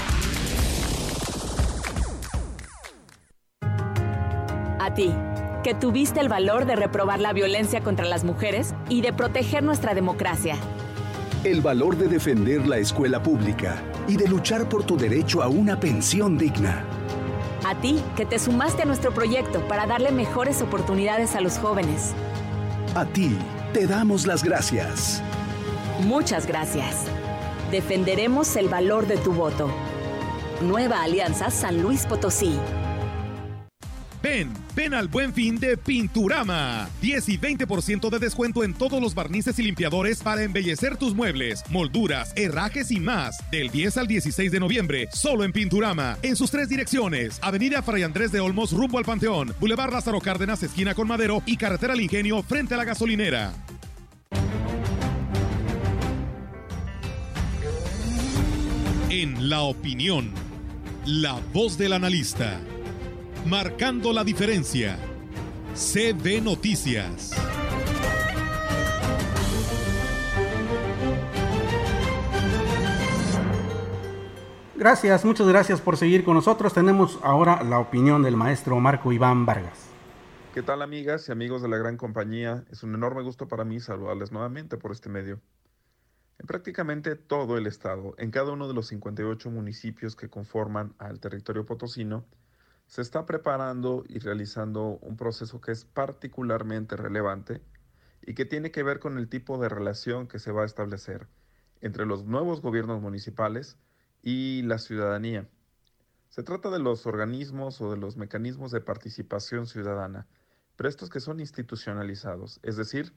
A ti, que tuviste el valor de reprobar la violencia contra las mujeres y de proteger nuestra democracia. El valor de defender la escuela pública y de luchar por tu derecho a una pensión digna. A ti, que te sumaste a nuestro proyecto para darle mejores oportunidades a los jóvenes. A ti, te damos las gracias. Muchas gracias. Defenderemos el valor de tu voto. Nueva Alianza San Luis Potosí. Ven, ven al buen fin de Pinturama. 10 y 20% de descuento en todos los barnices y limpiadores para embellecer tus muebles, molduras, herrajes y más. Del 10 al 16 de noviembre, solo en Pinturama. En sus tres direcciones: Avenida Fray Andrés de Olmos, rumbo al Panteón, Boulevard Lázaro Cárdenas, esquina con Madero y Carretera al Ingenio, frente a la gasolinera. En la opinión, la voz del analista. Marcando la diferencia. CB Noticias. Gracias, muchas gracias por seguir con nosotros. Tenemos ahora la opinión del maestro Marco Iván Vargas. ¿Qué tal amigas y amigos de la gran compañía? Es un enorme gusto para mí saludarles nuevamente por este medio. En prácticamente todo el estado, en cada uno de los 58 municipios que conforman al territorio potosino, se está preparando y realizando un proceso que es particularmente relevante y que tiene que ver con el tipo de relación que se va a establecer entre los nuevos gobiernos municipales y la ciudadanía. Se trata de los organismos o de los mecanismos de participación ciudadana, pero estos que son institucionalizados, es decir,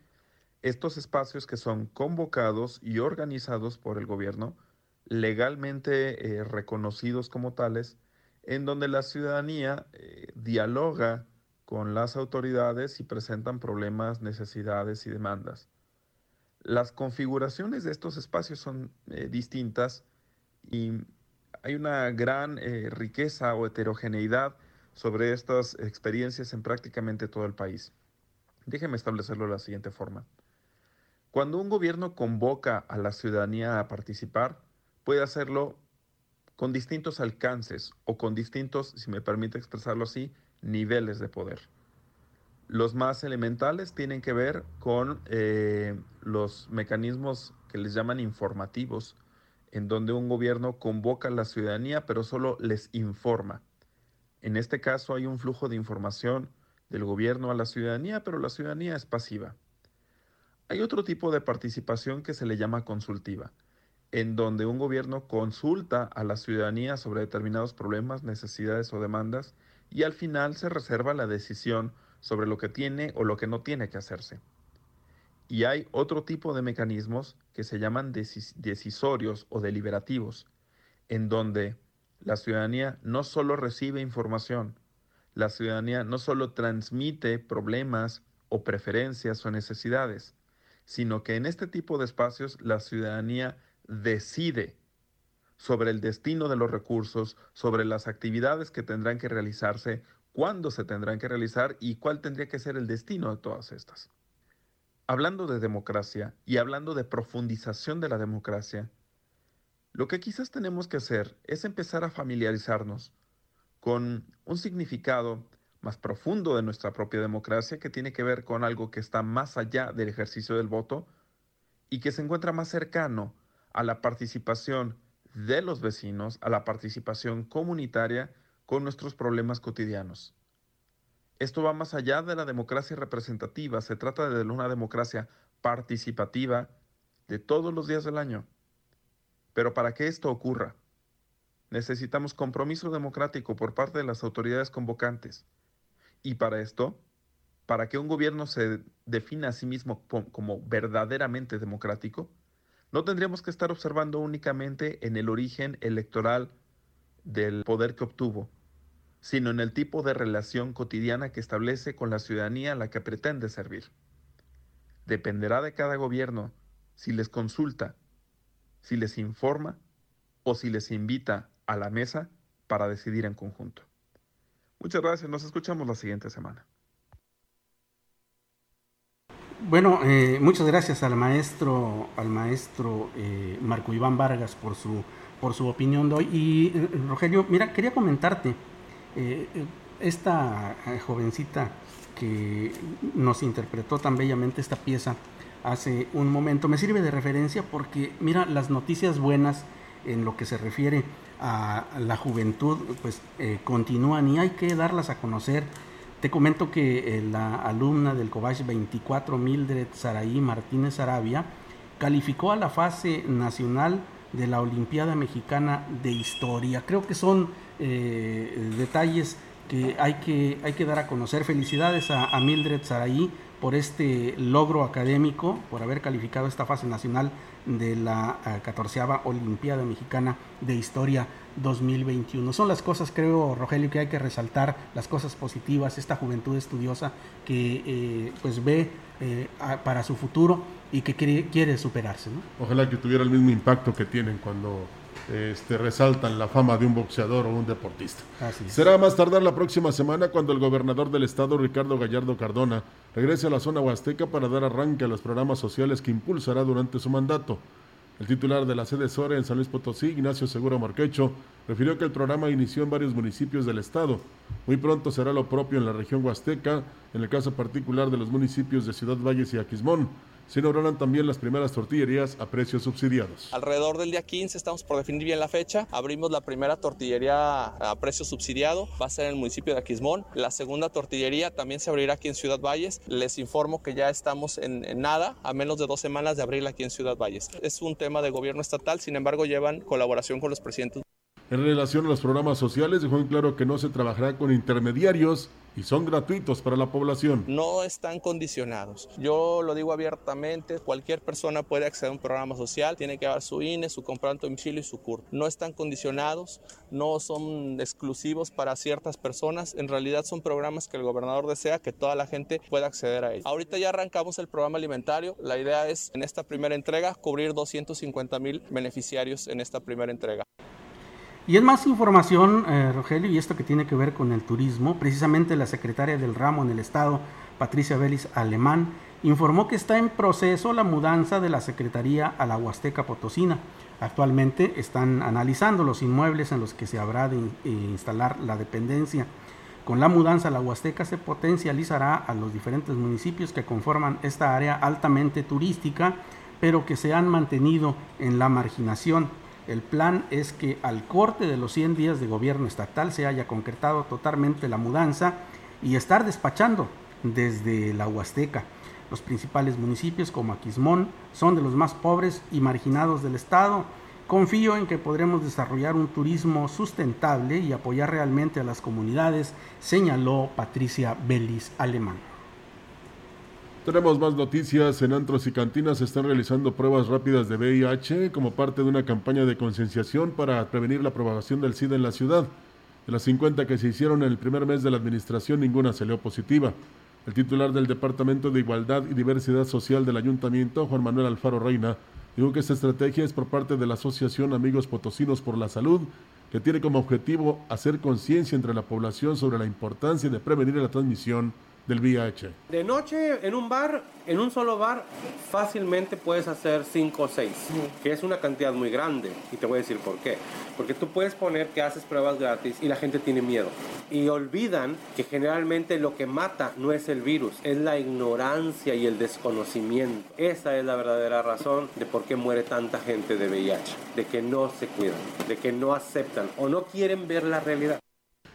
estos espacios que son convocados y organizados por el gobierno, legalmente eh, reconocidos como tales, en donde la ciudadanía eh, dialoga con las autoridades y presentan problemas, necesidades y demandas. Las configuraciones de estos espacios son eh, distintas y hay una gran eh, riqueza o heterogeneidad sobre estas experiencias en prácticamente todo el país. Déjeme establecerlo de la siguiente forma. Cuando un gobierno convoca a la ciudadanía a participar, puede hacerlo con distintos alcances o con distintos, si me permite expresarlo así, niveles de poder. Los más elementales tienen que ver con eh, los mecanismos que les llaman informativos, en donde un gobierno convoca a la ciudadanía pero solo les informa. En este caso hay un flujo de información del gobierno a la ciudadanía, pero la ciudadanía es pasiva. Hay otro tipo de participación que se le llama consultiva en donde un gobierno consulta a la ciudadanía sobre determinados problemas, necesidades o demandas y al final se reserva la decisión sobre lo que tiene o lo que no tiene que hacerse. Y hay otro tipo de mecanismos que se llaman decisorios o deliberativos, en donde la ciudadanía no solo recibe información, la ciudadanía no solo transmite problemas o preferencias o necesidades, sino que en este tipo de espacios la ciudadanía decide sobre el destino de los recursos, sobre las actividades que tendrán que realizarse, cuándo se tendrán que realizar y cuál tendría que ser el destino de todas estas. Hablando de democracia y hablando de profundización de la democracia, lo que quizás tenemos que hacer es empezar a familiarizarnos con un significado más profundo de nuestra propia democracia que tiene que ver con algo que está más allá del ejercicio del voto y que se encuentra más cercano a la participación de los vecinos, a la participación comunitaria con nuestros problemas cotidianos. Esto va más allá de la democracia representativa, se trata de una democracia participativa de todos los días del año. Pero para que esto ocurra, necesitamos compromiso democrático por parte de las autoridades convocantes. Y para esto, para que un gobierno se defina a sí mismo como verdaderamente democrático, no tendríamos que estar observando únicamente en el origen electoral del poder que obtuvo, sino en el tipo de relación cotidiana que establece con la ciudadanía a la que pretende servir. Dependerá de cada gobierno si les consulta, si les informa o si les invita a la mesa para decidir en conjunto. Muchas gracias, nos escuchamos la siguiente semana. Bueno, eh, muchas gracias al maestro, al maestro eh, Marco Iván Vargas por su, por su opinión de hoy. Y eh, Rogelio, mira, quería comentarte, esta jovencita que nos interpretó tan bellamente esta pieza hace un momento, me sirve de referencia porque, mira, las noticias buenas en lo que se refiere a la juventud, pues continúan y hay que darlas a conocer te comento que eh, la alumna del COBACH 24, Mildred Saraí Martínez Arabia, calificó a la fase nacional de la Olimpiada Mexicana de Historia. Creo que son eh, detalles que hay, que hay que dar a conocer. Felicidades a, Mildred Saraí por este logro académico, por haber calificado esta fase nacional de la eh, catorceava Olimpiada Mexicana de Historia 2021. Son las cosas, creo, Rogelio, que hay que resaltar, las cosas positivas, esta juventud estudiosa que eh, pues ve eh, para su futuro y que quiere, superarse. Ojalá que tuviera el mismo impacto que tienen cuando este, resaltan la fama de un boxeador o un deportista. Será más tardar la próxima semana cuando el gobernador del estado, Ricardo Gallardo Cardona, regrese a la zona huasteca para dar arranque a los programas sociales que impulsará durante su mandato. El titular de la sede SORE en San Luis Potosí, Ignacio Seguro Marquecho, refirió que el programa inició en varios municipios del estado. Muy pronto será lo propio en la región huasteca, en el caso particular de los municipios de Ciudad Valles y Aquismón se inaugurarán también las primeras tortillerías a precios subsidiados. Alrededor del día 15 estamos por definir bien la fecha. Abrimos la primera tortillería a precio subsidiado, va a ser en el municipio de Aquismón. La segunda tortillería también se abrirá aquí en Ciudad Valles. Les informo que ya estamos en, en nada, a menos de dos semanas de abrirla aquí en Ciudad Valles. Es un tema de gobierno estatal, sin embargo llevan colaboración con los presidentes. En relación a los programas sociales, dejó en claro que no se trabajará con intermediarios y son gratuitos para la población. No están condicionados. Yo lo digo abiertamente, cualquier persona puede acceder a un programa social, tiene que dar su INE, su comprobante domicilio y su CUR. No están condicionados, no son exclusivos para ciertas personas, en realidad son programas que el gobernador desea que toda la gente pueda acceder a ellos. Ahorita ya arrancamos el programa alimentario, la idea es en esta primera entrega cubrir 250 mil beneficiarios en esta primera entrega. Y es más información, eh, Rogelio, y esto que tiene que ver con el turismo. Precisamente la secretaria del ramo en el Estado, Patricia Vélez Alemán, informó que está en proceso la mudanza de la Secretaría a la Huasteca Potosina. Actualmente están analizando los inmuebles en los que se habrá de eh, instalar la dependencia. Con la mudanza a la Huasteca se potencializará a los diferentes municipios que conforman esta área altamente turística, pero que se han mantenido en la marginación. El plan es que al corte de los 100 días de gobierno estatal se haya concretado totalmente la mudanza y estar despachando desde la Huasteca. Los principales municipios como Aquismón son de los más pobres y marginados del estado. Confío en que podremos desarrollar un turismo sustentable y apoyar realmente a las comunidades, señaló Patricia Belis Alemán. Tenemos más noticias. En antros y cantinas se están realizando pruebas rápidas de VIH como parte de una campaña de concienciación para prevenir la propagación del SIDA en la ciudad. De las 50 que se hicieron en el primer mes de la administración, ninguna salió positiva. El titular del Departamento de Igualdad y Diversidad Social del Ayuntamiento, Juan Manuel Alfaro Reina, dijo que esta estrategia es por parte de la Asociación Amigos Potosinos por la Salud, que tiene como objetivo hacer conciencia entre la población sobre la importancia de prevenir la transmisión del VIH. De noche en un bar, en un solo bar, fácilmente puedes hacer 5 o 6, que es una cantidad muy grande. Y te voy a decir por qué. Porque tú puedes poner que haces pruebas gratis y la gente tiene miedo. Y olvidan que generalmente lo que mata no es el virus, es la ignorancia y el desconocimiento. Esa es la verdadera razón de por qué muere tanta gente de VIH. De que no se cuidan, de que no aceptan o no quieren ver la realidad.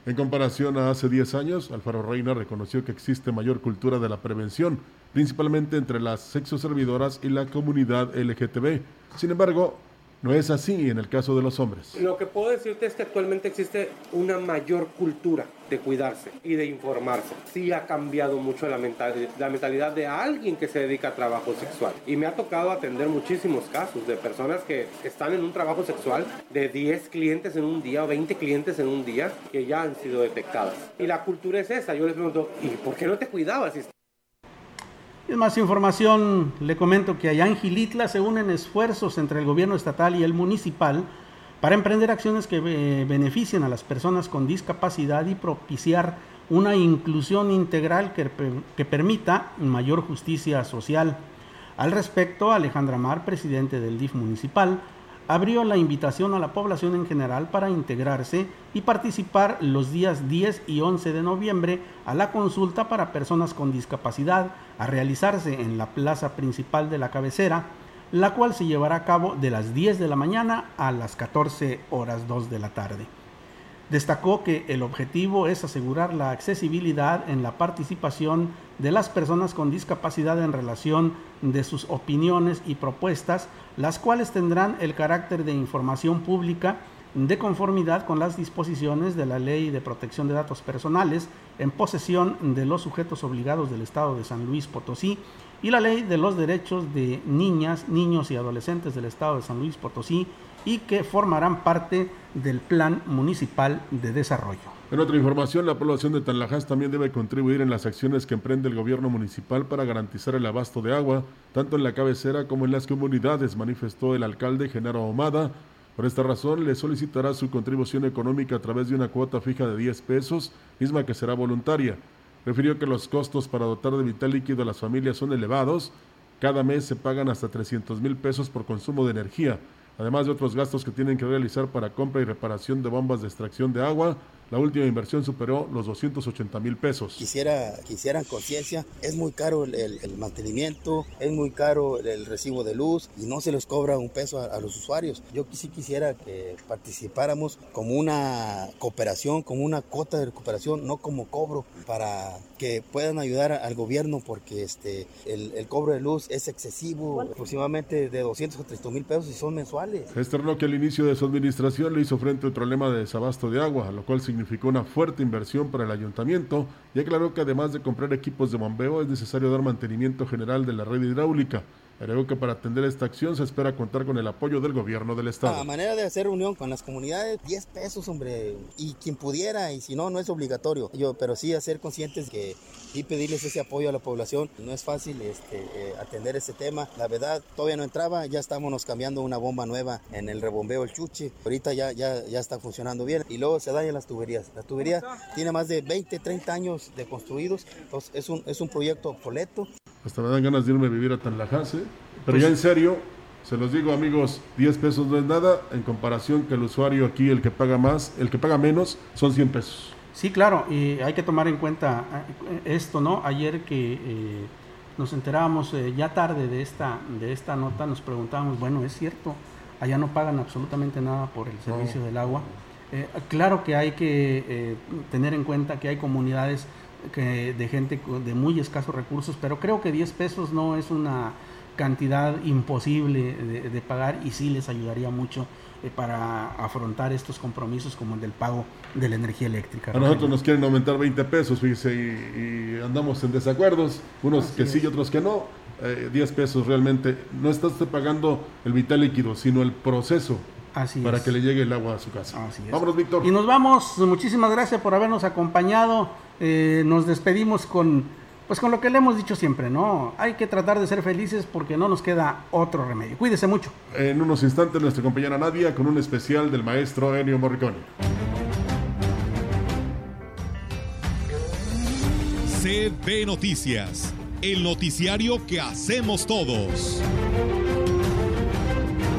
En comparación a hace 10 años, Alfaro Reina reconoció que existe mayor cultura de la prevención, principalmente entre las sexoservidoras y la comunidad LGTB. Sin embargo, no es así en el caso de los hombres. Lo que puedo decirte es que actualmente existe una mayor cultura de cuidarse y de informarse. Sí ha cambiado mucho la mentalidad, la mentalidad de alguien que se dedica a trabajo sexual. Y me ha tocado atender muchísimos casos de personas que están en un trabajo sexual de 10 clientes en un día o 20 clientes en un día que ya han sido detectadas. Y la cultura es esa. Yo les pregunto, ¿y por qué no te cuidabas? Es más información, le comento que allá en Gilitla se unen esfuerzos entre el gobierno estatal y el municipal para emprender acciones que eh, beneficien a las personas con discapacidad y propiciar una inclusión integral que, que permita mayor justicia social. Al respecto, Alejandra Mar, presidente del DIF municipal, abrió la invitación a la población en general para integrarse y participar los días 10 y 11 de noviembre a la consulta para personas con discapacidad a realizarse en la plaza principal de la cabecera, la cual se llevará a cabo de las 10 de la mañana a las 14 horas 2 de la tarde. Destacó que el objetivo es asegurar la accesibilidad en la participación de las personas con discapacidad en relación de sus opiniones y propuestas, las cuales tendrán el carácter de información pública de conformidad con las disposiciones de la Ley de Protección de Datos Personales en posesión de los sujetos obligados del Estado de San Luis Potosí y la Ley de los Derechos de Niñas, Niños y Adolescentes del Estado de San Luis Potosí y que formarán parte del Plan Municipal de Desarrollo. En otra información, la población de Tanlajas también debe contribuir en las acciones que emprende el gobierno municipal para garantizar el abasto de agua, tanto en la cabecera como en las comunidades, manifestó el alcalde Genaro Omada. Por esta razón, le solicitará su contribución económica a través de una cuota fija de 10 pesos, misma que será voluntaria. Refirió que los costos para dotar de vital líquido a las familias son elevados. Cada mes se pagan hasta 300 mil pesos por consumo de energía además de otros gastos que tienen que realizar para compra y reparación de bombas de extracción de agua, la última inversión superó los 280 mil pesos. Quisiera que hicieran conciencia, es muy caro el, el, mantenimiento, es muy caro el, recibo de luz y no se les cobra un peso a, a, los usuarios. Yo sí quisiera que participáramos como una cooperación, como una cuota de recuperación, no como cobro, para que puedan ayudar al gobierno porque este, el, el cobro de luz es excesivo, aproximadamente de 200 a 300 mil pesos y son mensuales. Externó que al inicio de su administración le hizo frente al problema de desabasto de agua, lo cual significó una fuerte inversión para el ayuntamiento y aclaró que además de comprar equipos de bombeo es necesario dar mantenimiento general de la red hidráulica. Agregó que para atender esta acción se espera contar con el apoyo del gobierno del estado. La manera de hacer reunión con las comunidades, 10 pesos, hombre, y quien pudiera, y si no, no es obligatorio. Yo, pero sí hacer conscientes que y pedirles ese apoyo a la población. No es fácil este, eh, atender ese tema. La verdad, todavía no entraba, ya estamos cambiando una bomba nueva en el rebombeo El Chuche. Ahorita ya, ya, ya está funcionando bien. Y luego se dañan las tuberías. La tubería tiene más de 20, 30 años de construidos. Entonces es un, es un proyecto obsoleto. Hasta me dan ganas de irme a vivir a Tanlajase. Pero ya en serio, se los digo amigos, 10 pesos no es nada en comparación que el usuario aquí, el que paga más, el que paga menos, son 100 pesos. Sí, claro, y hay que tomar en cuenta esto, ¿no? Ayer que eh, nos enterábamos eh, ya tarde de esta, de esta nota, nos preguntábamos, bueno, es cierto, allá no pagan absolutamente nada por el servicio del agua. Eh, claro que hay que tener en cuenta que hay comunidades que, de gente de muy escasos recursos, pero creo que 10 pesos no es una cantidad imposible de, de pagar y sí les ayudaría mucho eh, para afrontar estos compromisos como el del pago de la energía eléctrica. A nosotros nos quieren aumentar 20 pesos, fíjese, y, y andamos en desacuerdos, unos Así que es. sí y otros que no. Eh, 10 pesos realmente, no está usted pagando el vital líquido, sino el proceso Así para es. que le llegue el agua a su casa. Así es. Vámonos, Víctor. Y nos vamos, muchísimas gracias por habernos acompañado. Eh, nos despedimos con pues con lo que le hemos dicho siempre, ¿no? Hay que tratar de ser felices porque no nos queda otro remedio. Cuídese mucho. En unos instantes nuestra compañera Nadia con un especial del maestro Ennio Morricone. CB Noticias, el noticiario que hacemos todos.